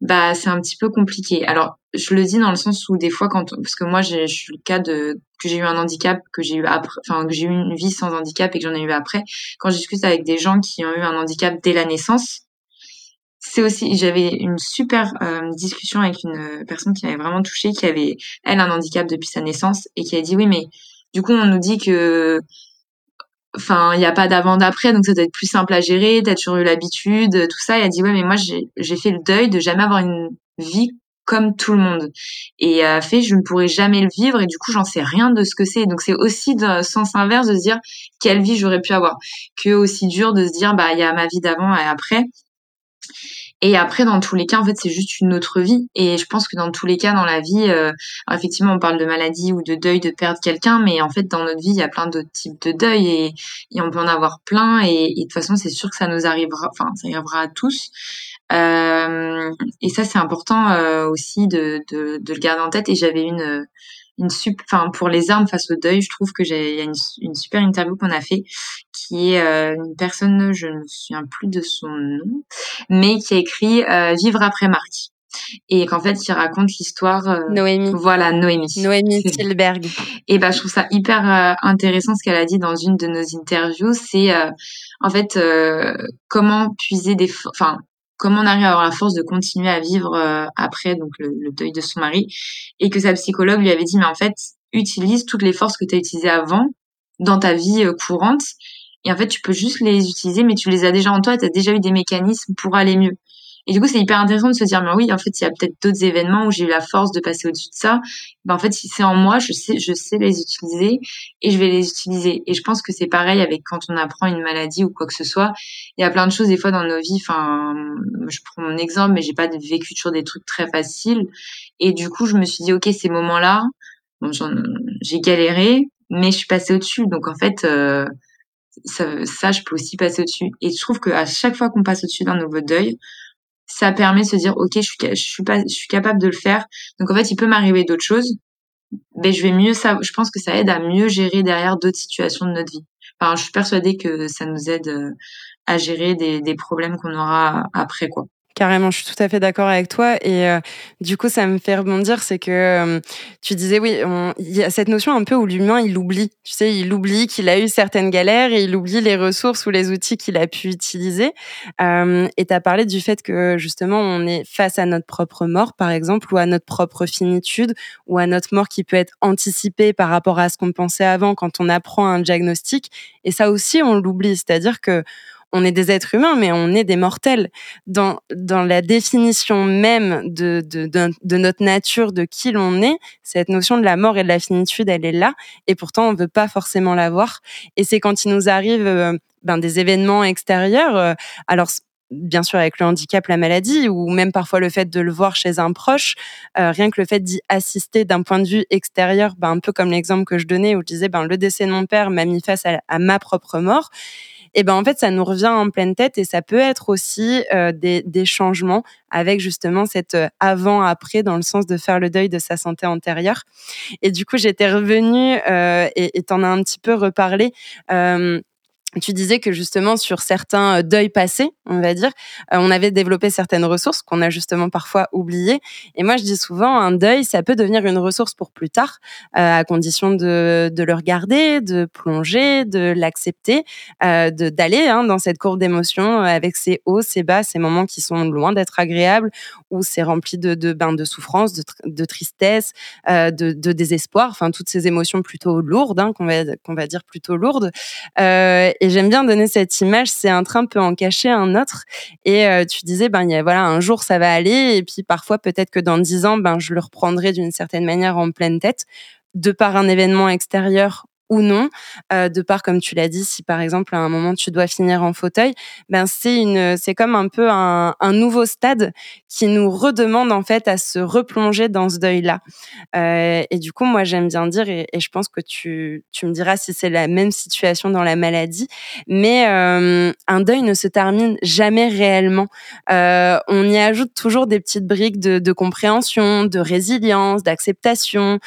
bah c'est un petit peu compliqué. Alors je le dis dans le sens où des fois quand parce que moi je suis le cas de que j'ai eu un handicap que j'ai eu après enfin que j'ai eu une vie sans handicap et que j'en ai eu après quand je discute avec des gens qui ont eu un handicap dès la naissance c'est aussi, j'avais une super euh, discussion avec une personne qui m'avait vraiment touchée, qui avait, elle, un handicap depuis sa naissance, et qui a dit, oui, mais du coup, on nous dit que, enfin, il n'y a pas d'avant, d'après, donc ça doit être plus simple à gérer, t'as toujours eu l'habitude, tout ça. Et elle a dit, ouais, mais moi, j'ai fait le deuil de jamais avoir une vie comme tout le monde. Et a fait, je ne pourrai jamais le vivre, et du coup, j'en sais rien de ce que c'est. Donc, c'est aussi dans sens inverse de se dire, quelle vie j'aurais pu avoir. Que aussi dur de se dire, bah, il y a ma vie d'avant et après. Et après, dans tous les cas, en fait, c'est juste une autre vie. Et je pense que dans tous les cas, dans la vie, euh, effectivement, on parle de maladie ou de deuil, de perdre quelqu'un, mais en fait, dans notre vie, il y a plein d'autres types de deuil et, on peut en avoir plein. Et, de toute façon, c'est sûr que ça nous arrivera, enfin, ça arrivera à tous. Euh, et ça, c'est important euh, aussi de, de, le garder en tête. Et j'avais une une super, enfin pour les armes face au deuil, je trouve que j'ai il y a une, une, super interview qu'on a fait qui est euh, une personne, je ne me souviens plus de son nom, mais qui a écrit euh, Vivre après Marc. Et qu'en fait il raconte l'histoire euh, Noémie. voilà Noémie. Noémie Silberg et ben je trouve ça hyper euh, intéressant ce qu'elle a dit dans une de nos interviews. C'est euh, en fait comment puiser des enfin comment on arrive à avoir la force de continuer à vivre euh, après donc le, deuil de son mari. Et que sa psychologue lui avait dit mais en fait utilise toutes les forces que tu as utilisées avant dans ta vie euh, courante. Et en fait tu peux juste les utiliser mais tu les as déjà en toi tu as déjà eu des mécanismes pour aller mieux et du coup, c'est hyper intéressant de se dire, mais oui, en fait, il y a peut-être d'autres événements où j'ai eu la force de passer au-dessus de ça. Ben, en fait, si c'est en moi, je sais, je sais les utiliser et je vais les utiliser. Et je pense que c'est pareil avec quand on apprend une maladie ou quoi que ce soit. Il y a plein de choses des fois dans nos vies. Enfin, je prends mon exemple, mais j'ai pas vécu toujours des trucs très faciles. Et du coup, je me suis dit, ok, ces moments-là, j'ai galéré, mais je suis passée au-dessus. Donc en fait. Euh, ça, ça, je peux aussi passer au-dessus. Et je trouve qu'à chaque fois qu'on passe au-dessus d'un nouveau deuil, ça permet de se dire ok je suis pas je suis capable de le faire. Donc en fait il peut m'arriver d'autres choses mais je vais mieux ça je pense que ça aide à mieux gérer derrière d'autres situations de notre vie. Enfin je suis persuadée que ça nous aide euh, à gérer des problèmes qu'on aura après quoi Carrément, je suis tout à fait d'accord avec toi. Et euh, du coup, ça me fait rebondir, c'est que euh, tu disais, oui, il y a cette notion un peu où l'humain, il oublie. Tu sais, il oublie qu'il a eu certaines galères et il oublie les ressources ou les outils qu'il a pu utiliser. Euh, et tu as parlé du fait que justement, on est face à notre propre mort, par exemple, ou à notre propre finitude, ou à notre mort qui peut être anticipée par rapport à ce qu'on pensait avant quand on apprend un diagnostic. Et ça aussi, on l'oublie. C'est-à-dire que on est des êtres humains, mais on est des mortels. Dans, dans la définition même de, de, de, notre nature, de qui l'on est, cette notion de la mort et de la finitude, elle est là. Et pourtant, on veut pas forcément la voir. Et c'est quand il nous arrive euh, ben, des événements extérieurs. Euh, alors, bien sûr avec le handicap, la maladie, ou même parfois le fait de le voir chez un proche, euh, rien que le fait d'y assister d'un point de vue extérieur, ben, un peu comme l'exemple que je donnais où je disais ben, le décès de mon père m'a mis face à, ma propre mort. Et ben en fait ça nous revient en pleine tête et ça peut être aussi euh, des, des, changements avec justement cet euh, avant-après dans le sens de faire le deuil de sa santé antérieure. Et du coup j'étais revenue et t'en as un petit peu reparlé tu disais que justement sur certains euh, deuils passés, on va dire, euh, on avait développé certaines ressources qu'on a justement parfois oubliées. Et moi, je dis souvent, un deuil, ça peut devenir une ressource pour plus tard, euh, à condition de, de, le regarder, de plonger, de l'accepter, euh, d'aller hein, dans cette courbe d'émotions avec ses hauts, ses bas, ces moments qui sont loin d'être agréables, où c'est rempli de, de, ben, de souffrance, de, de tristesse, de, de, désespoir, enfin toutes ces émotions plutôt lourdes, hein, qu'on va, qu'on va dire plutôt lourdes. Et j'aime bien donner cette image, c'est un train peut en cacher un autre. Et euh, tu disais, ben, y a, voilà, un jour ça va aller, et puis parfois peut-être que dans dix ans, ben, je le reprendrai d'une certaine manière en pleine tête de par un événement extérieur ou non, euh, de part comme tu l'as dit, si par exemple à un moment tu dois finir en fauteuil, ben c'est une, c'est comme un peu un, nouveau stade qui nous redemande en fait à se replonger dans ce deuil-là. Euh, et du coup, moi j'aime bien dire, et, je pense que tu, tu me diras si c'est la même situation dans la maladie, mais euh, un deuil ne se termine jamais réellement. On y ajoute toujours des petites briques de, de compréhension, de résilience, d'acceptation,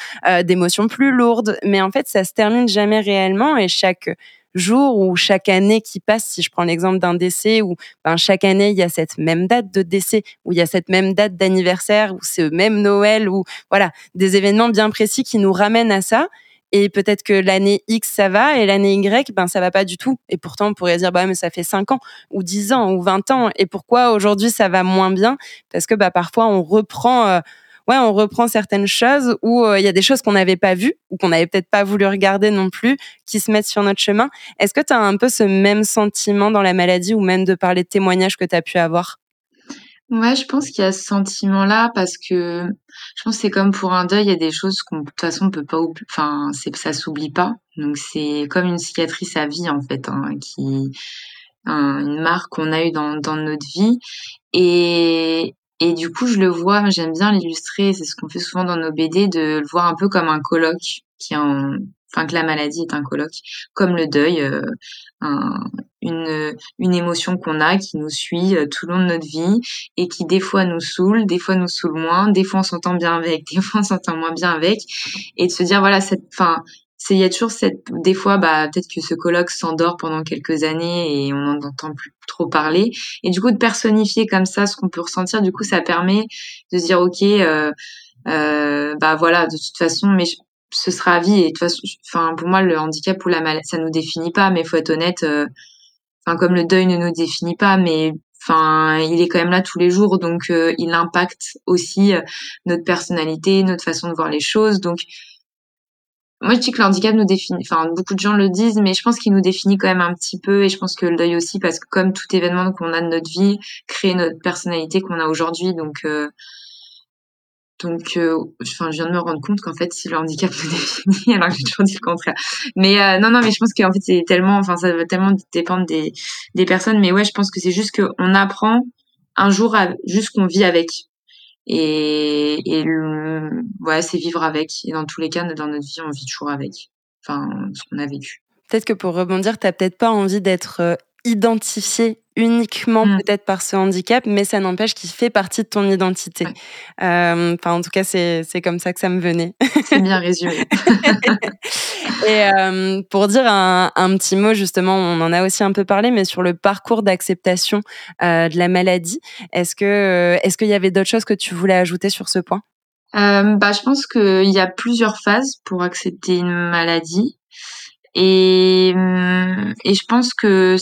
d'émotions plus lourdes, mais en fait ça se termine jamais réellement et chaque jour ou chaque année qui passe, si je prends l'exemple d'un décès, où ben, chaque année il y a cette même date de décès, où il y a cette même date d'anniversaire, ou ce même Noël, ou voilà, des événements bien précis qui nous ramènent à ça. Et peut-être que l'année X ça va et l'année Y ben ça va pas du tout. Et pourtant on pourrait dire bah mais ça fait 5 ans ou 10 ans ou 20 ans et pourquoi aujourd'hui ça va moins bien? Parce que bah parfois on reprend euh, ouais, on reprend certaines choses où euh, il y a des choses qu'on n'avait pas vues ou qu'on n'avait peut-être pas voulu regarder non plus, qui se mettent sur notre chemin. Est-ce que tu as un peu ce même sentiment dans la maladie ou même de parler de témoignages que tu as pu avoir? Ouais, je pense qu'il y a ce sentiment-là parce que je pense que c'est comme pour un deuil, il y a des choses qu'on de toute façon on peut pas enfin c'est ça s'oublie pas. Donc c'est comme une cicatrice à vie en fait hein, qui une marque qu'on a eue dans dans notre vie et et du coup, je le vois, j'aime bien l'illustrer, c'est ce qu'on fait souvent dans nos BD, de le voir un peu comme un colloque, qui en, enfin que la maladie est un colloque, comme le deuil, euh, une, une émotion qu'on a qui nous suit euh, tout le long de notre vie et qui des fois nous saoule, des fois nous saoule moins, des fois on s'entend bien avec, [laughs] des fois on s'entend moins bien avec, et de se dire voilà cette, enfin c'est il y a toujours cette des fois bah peut-être que ce colloque s'endort pendant quelques années et on n'en entend plus trop parler. Et du coup de personnifier comme ça ce qu'on peut ressentir du coup ça permet de se dire ok euh, euh, bah voilà de toute façon mais ce sera à vie et de toute façon enfin pour moi le handicap ou la maladie ça nous définit pas mais faut être honnête euh, enfin comme le deuil ne nous définit pas mais enfin il est quand même là tous les jours donc euh, il impacte aussi notre personnalité notre façon de voir les choses. Donc moi, je dis que le nous définit, enfin, beaucoup de gens le disent, mais je pense qu'il nous définit quand même un petit peu, et je pense que le deuil aussi, parce que comme tout événement qu'on a de notre vie, crée notre personnalité qu'on a aujourd'hui, donc, euh, donc, euh, je viens de me rendre compte qu'en fait, si le handicap nous [laughs] définit, alors que j'ai toujours dit le contraire. Mais euh, non, non, mais je pense qu'en fait, c'est tellement, enfin, ça va tellement dépendre des, des personnes, mais ouais, je pense que c'est juste qu'on apprend un jour à, juste qu'on vit avec. Et, et c'est vivre avec. Et dans tous les cas, dans notre vie, on vit toujours avec. Enfin, ce qu'on a vécu. Peut-être que pour rebondir, tu n'as peut-être pas envie d'être euh, identifié uniquement mmh. peut-être par ce handicap, mais ça n'empêche qu'il fait partie de ton identité. Euh, enfin, en tout cas, c'est comme ça que ça me venait. C'est bien résumé. [laughs] Et euh, pour dire un, un, petit mot, justement, on en a aussi un peu parlé, mais sur le parcours d'acceptation euh, de la maladie, est-ce que est-ce qu'il y avait d'autres choses que tu voulais ajouter sur ce point? Bah, je pense qu'il y a plusieurs phases pour accepter une maladie. Et, hum, et je pense que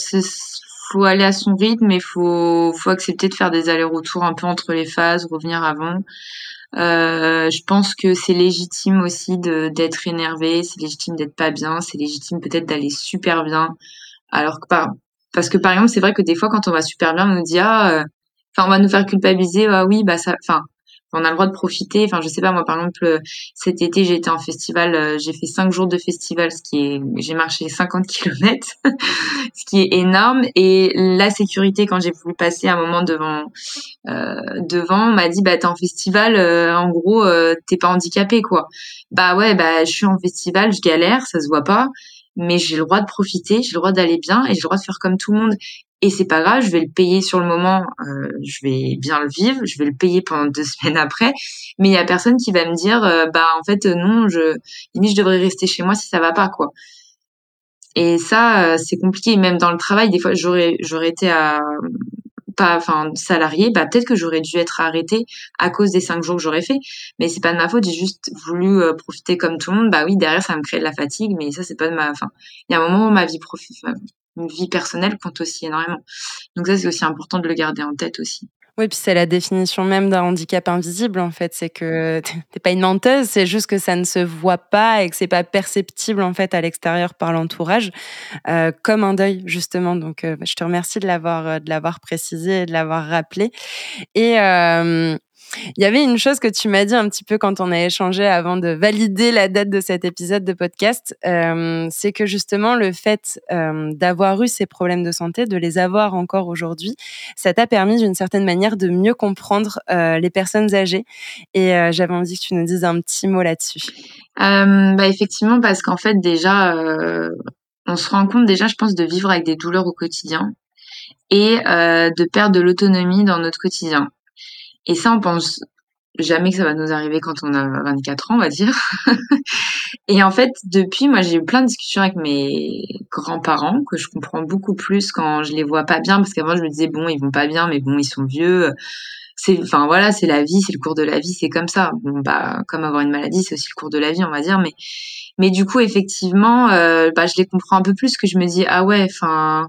faut aller à son rythme et faut faut accepter de faire des allers-retours un peu entre les phases, revenir avant. Euh, je pense que c'est légitime aussi d'être énervé, c'est légitime d'être pas bien, c'est légitime peut-être d'aller super bien, alors que pas parce que par exemple, c'est vrai que des fois, quand on va super bien, on nous dit ah, enfin, on va nous faire culpabiliser. Ah oui, bah ça, enfin, on a le droit de profiter. Enfin, je sais pas, moi, par exemple, euh, cet été, j'ai été en festival, euh, j'ai fait cinq jours de festival, ce qui est, j'ai marché 50 [laughs] kilomètres, ce qui est énorme. Et la sécurité, quand j'ai voulu passer un moment devant, euh, devant, m'a dit, bah, t'es en festival, en gros, t'es pas handicapé, quoi. Bah ouais, bah, je suis en festival, je galère, ça se voit pas mais j'ai le droit de profiter, j'ai le droit d'aller bien et j'ai le droit de faire comme tout le monde et c'est pas grave, je vais le payer sur le moment, euh, je vais bien le vivre, je vais le payer pendant deux [laughs] semaines après, mais il y a personne qui va me dire euh, bah en fait non, je je devrais rester chez moi si ça va pas quoi. Et ça euh, c'est compliqué même dans le travail des fois j'aurais j'aurais été à pas enfin salarié, bah peut-être que j'aurais dû être arrêtée à cause des cinq jours que j'aurais fait, mais c'est pas de ma faute, j'ai juste voulu profiter comme tout le monde. Bah oui, derrière ça me crée de la fatigue, mais ça c'est pas de ma enfin, il y a un moment où ma vie professionnelle une vie personnelle compte aussi énormément. Donc ça, c'est aussi important de le garder en tête aussi. Oui, puis c'est la définition même d'un handicap invisible, en fait. C'est que [laughs] t'es pas une menteuse, c'est juste que ça ne se voit pas et que c'est pas perceptible, en fait, à l'extérieur par l'entourage, euh, comme un deuil, justement. Donc, euh, je te remercie de l'avoir, euh, de l'avoir précisé et de l'avoir rappelé. Et, il y avait une chose que tu m'as dit un petit peu quand on a échangé avant de valider la date de cet épisode de podcast, euh, c'est que justement le fait euh, d'avoir eu ces problèmes de santé, de les avoir encore aujourd'hui, ça t'a permis d'une certaine manière de mieux comprendre euh, les personnes âgées. Et j'avais envie que tu nous dises un petit mot là-dessus. bah effectivement, parce qu'en fait déjà, on se rend compte déjà, je pense, de vivre avec des douleurs au quotidien et de perdre de l'autonomie dans notre quotidien. Et ça, on pense jamais que ça va nous arriver quand on a 24 ans, on va dire. [laughs] et en fait, depuis, moi, j'ai eu plein de discussions avec mes grands-parents que je comprends beaucoup plus quand je les vois pas bien, parce qu'avant, je me disais, bon, ils vont pas bien, mais bon, ils sont vieux. C'est, enfin, voilà, c'est la vie, c'est le cours de la vie, c'est comme ça. Bon, bah, comme avoir une maladie, c'est aussi le cours de la vie, on va dire, mais, mais du coup, effectivement, euh, bah, je les comprends un peu plus que je me dis, ah ouais, enfin,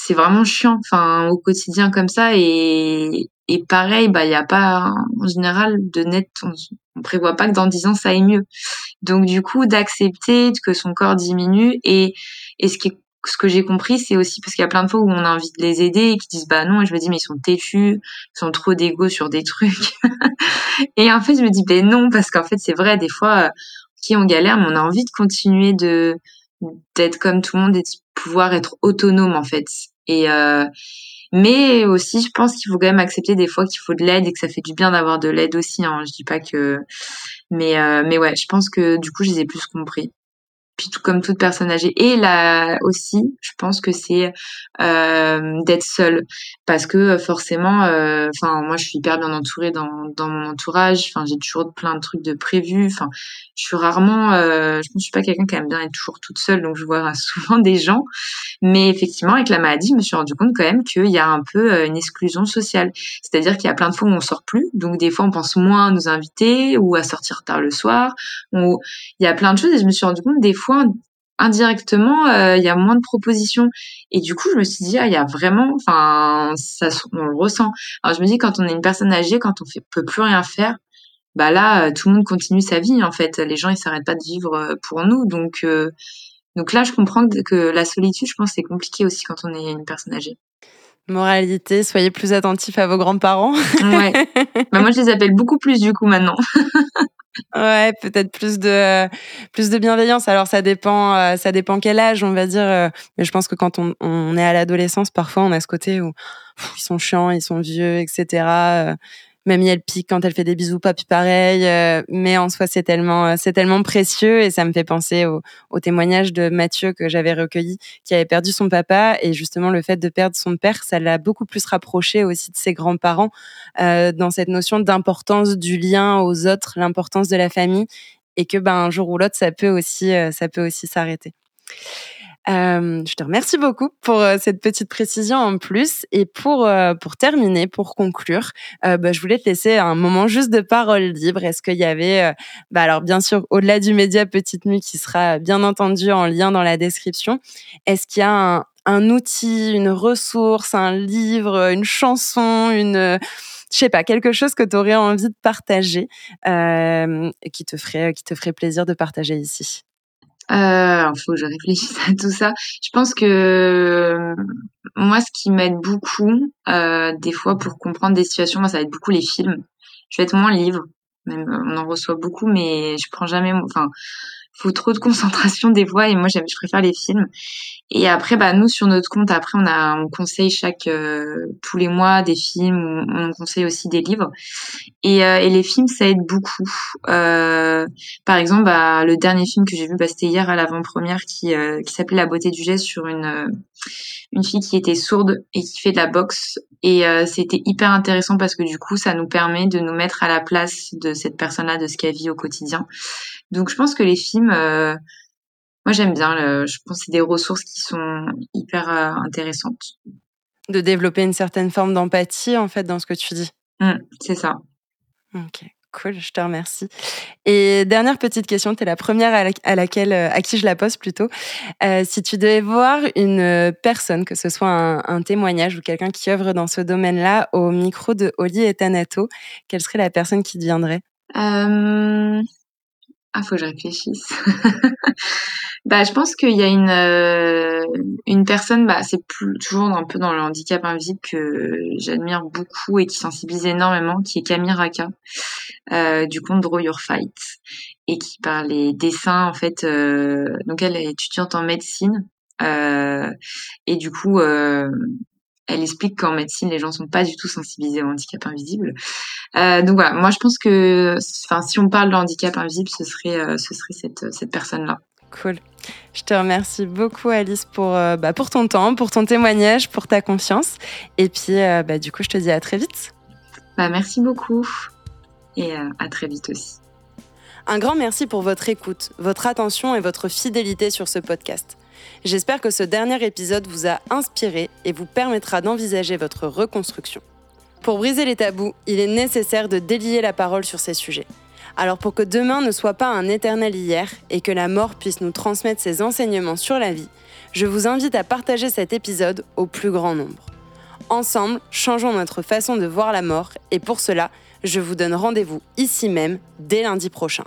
c'est vraiment chiant, enfin, au quotidien comme ça, et, et pareil, bah, il n'y a pas, en général, de net, on, ne prévoit pas que dans 10 ans, ça aille mieux. Donc, du coup, d'accepter que son corps diminue et, et ce qui ce que j'ai compris, c'est aussi parce qu'il y a plein de fois où on a envie de les aider et qui disent bah non, et je me dis mais ils sont têtus, ils sont trop d'égo sur des trucs. [laughs] et en fait, je me dis ben non parce qu'en fait, c'est vrai des fois qui on galère mais on a envie de continuer de d'être comme tout le monde et de pouvoir être autonome en fait. Et euh, mais aussi, je pense qu'il faut quand même accepter des fois qu'il faut de l'aide et que ça fait du bien d'avoir de l'aide aussi. Hein. Je dis pas que, mais euh, mais ouais, je pense que du coup, je les ai plus compris puis tout comme toute personne âgée. Et là aussi, je pense que c'est euh, d'être seule, parce que forcément, euh, enfin moi je suis hyper bien entourée dans, dans mon entourage. Enfin j'ai toujours plein de trucs de prévus. Enfin je suis rarement, euh, je ne suis pas quelqu'un qui aime bien être toujours toute seule, donc je vois [laughs] souvent des gens. Mais effectivement avec la maladie, je me suis rendu compte quand même qu'il y a un peu euh, une exclusion sociale. C'est-à-dire qu'il y a plein de fois où on sort plus, donc des fois on pense moins à nos invités ou à sortir tard le soir. il y a plein de choses et je me suis rendu compte des fois indirectement, euh, il y a moins de propositions. Et du coup, je me suis dit, ah, il y a vraiment, enfin, ça, on le ressent. Alors, je me dis, quand on est une personne âgée, quand on fait, peut plus rien faire, bah là, euh, tout le monde continue sa vie, en fait. Les gens, ils s'arrêtent pas de vivre euh, pour nous. Donc, donc là, je comprends que, la solitude, je pense, c'est compliqué aussi quand on est une personne âgée. Moralité, soyez plus attentifs à vos grands-parents. ouais. [laughs] Bah, moi, je les appelle beaucoup plus du coup maintenant. Ouais, peut-être plus de plus de bienveillance. Alors ça dépend, euh, ça dépend quel âge, on va dire. Euh, mais je pense que quand on, on est à l'adolescence, parfois on a ce côté où ils sont chiants, ils sont vieux, etc. Mamie, elle pique quand elle fait des bisous, papy pareil. Euh, mais en soi, c'est tellement, euh, c'est tellement précieux et ça me fait penser au, témoignage de Mathieu que j'avais recueilli, qui avait perdu son papa et justement le fait de perdre son père, ça l'a beaucoup plus rapproché aussi de ses grands-parents euh, dans cette notion d'importance du lien aux autres, l'importance de la famille et que ben un jour ou l'autre, ça peut aussi, ça peut aussi s'arrêter. Euh, je te remercie beaucoup pour euh, cette petite précision en plus. Et pour, euh, pour terminer, pour conclure, bah, je voulais te laisser un moment juste de parole libre. Est-ce qu'il y avait, bah, alors bien sûr, au-delà du média Petite Mue qui sera bien entendu en lien dans la description, est-ce qu'il y a un, un, outil, une ressource, un livre, une chanson, une je sais pas, quelque chose que tu aurais envie de partager, euh, qui te ferait qui te ferait plaisir de partager ici? Euh, faut que je réfléchisse à tout ça. Je pense que moi, ce qui m'aide beaucoup, euh, des fois pour comprendre des situations, moi, ça va être beaucoup les films. Je vais être moins livre. On en reçoit beaucoup, mais je prends jamais. Enfin, faut trop de concentration des fois, et moi, je préfère les films. Et après, bah nous sur notre compte, après on a on conseille chaque euh, tous les mois des films, on conseille aussi des livres. Et, euh, et les films, ça aide beaucoup. Euh, par exemple, bah, le dernier film que j'ai vu, bah, c'était hier à l'avant-première, qui qui s'appelait La beauté du geste sur une une fille qui était sourde et qui fait de la boxe. Et c'était hyper intéressant parce que du coup, ça nous permet de nous mettre à la place de cette personne-là, de ce qu'elle vit au quotidien. Donc, je pense que les films moi j'aime bien. je pense que c'est des ressources qui sont hyper euh, intéressantes. De développer une certaine forme d'empathie en fait dans ce que tu dis. Mmh, c'est ça. Ok. Cool, je te remercie. Et dernière petite question, tu es la première à, laquelle, euh, à qui je la pose plutôt. Euh, si tu devais voir une personne, que ce soit un, témoignage ou quelqu'un qui œuvre dans ce domaine-là, au micro de Oli et Tanato, quelle serait la personne qui deviendrait? Ah, faut que je réfléchisse. [laughs] bah, je pense qu'il y a une euh, une personne, bah, c'est toujours un peu dans le handicap invisible que j'admire beaucoup et qui sensibilise énormément, qui est Camille Raka, euh, du compte Draw Your Fight, et qui parle les dessins en fait. Euh, donc elle est étudiante en médecine et du coup elle explique qu'en médecine, les gens sont pas du tout sensibilisés au handicap invisible. Euh, donc voilà, moi je pense que, enfin, si on parle de handicap invisible, ce serait, euh, ce serait cette, cette personne-là. Cool. Je te remercie beaucoup Alice pour, euh, bah, pour ton temps, pour ton témoignage, pour ta confiance. Et puis bah, du coup, je te dis à très vite. Bah, merci beaucoup et à très vite aussi. Un grand merci pour votre écoute, votre attention et votre fidélité sur ce podcast. J'espère que ce dernier épisode vous a inspiré et vous permettra d'envisager votre reconstruction. Pour briser les tabous, il est nécessaire de délier la parole sur ces sujets. Alors pour que demain ne soit pas un éternel hier et que la mort puisse nous transmettre ses enseignements sur la vie, je vous invite à partager cet épisode au plus grand nombre. Ensemble, changeons notre façon de voir la mort et pour cela, je vous donne rendez-vous ici même dès lundi prochain.